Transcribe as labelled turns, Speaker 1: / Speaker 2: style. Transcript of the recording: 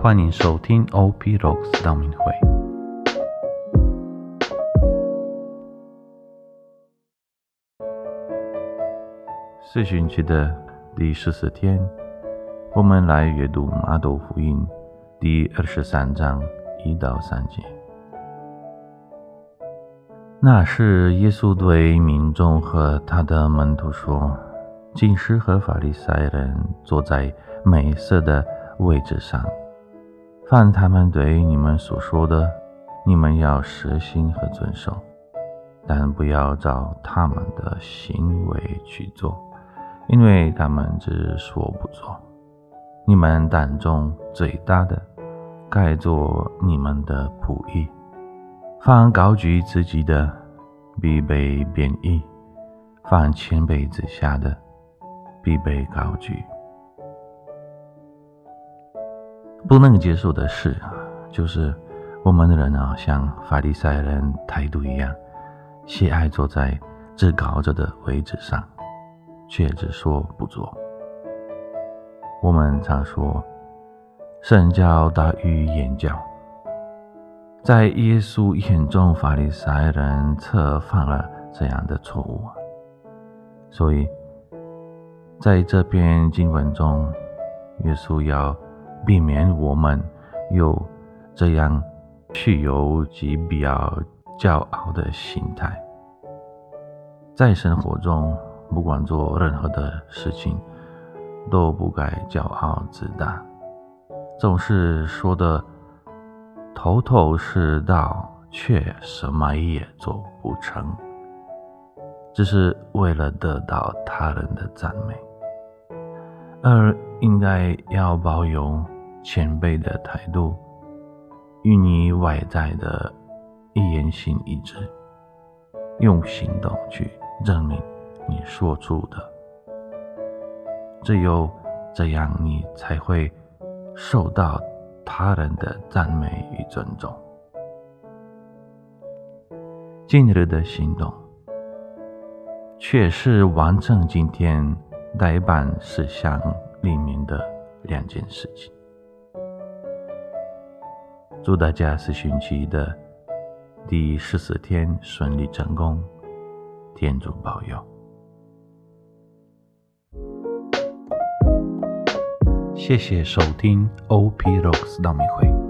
Speaker 1: 欢迎收听 OP Rocks 道明会。四旬期的第十四天，我们来阅读马窦福音第二十三章一到三节。那是，耶稣对民众和他的门徒说：“经师和法利赛人坐在美色的位置上，凡他们对你们所说的，你们要实行和遵守，但不要照他们的行为去做。”因为他们只说不做，你们胆中最大的，该做你们的仆役；凡高举自己的，必被贬义；凡谦卑之下的，必被高举。不能接受的事啊，就是我们的人啊，像法利赛人态度一样，喜爱坐在至高者的位置上。却只说不做。我们常说，圣教大于言教。在耶稣眼中，法利赛人策犯了这样的错误。所以，在这篇经文中，耶稣要避免我们有这样具有极比较骄傲的心态，在生活中。不管做任何的事情，都不该骄傲自大，总是说的头头是道，却什么也做不成，只是为了得到他人的赞美，而应该要保有谦卑的态度，与你外在的一言行一致，用行动去证明。你说出的，只有这样，你才会受到他人的赞美与尊重。今日的行动，却是完成今天代办事项里面的两件事情。祝大家四旬期的第十四天顺利成功，天主保佑。谢谢收听 OP Rocks 道明会。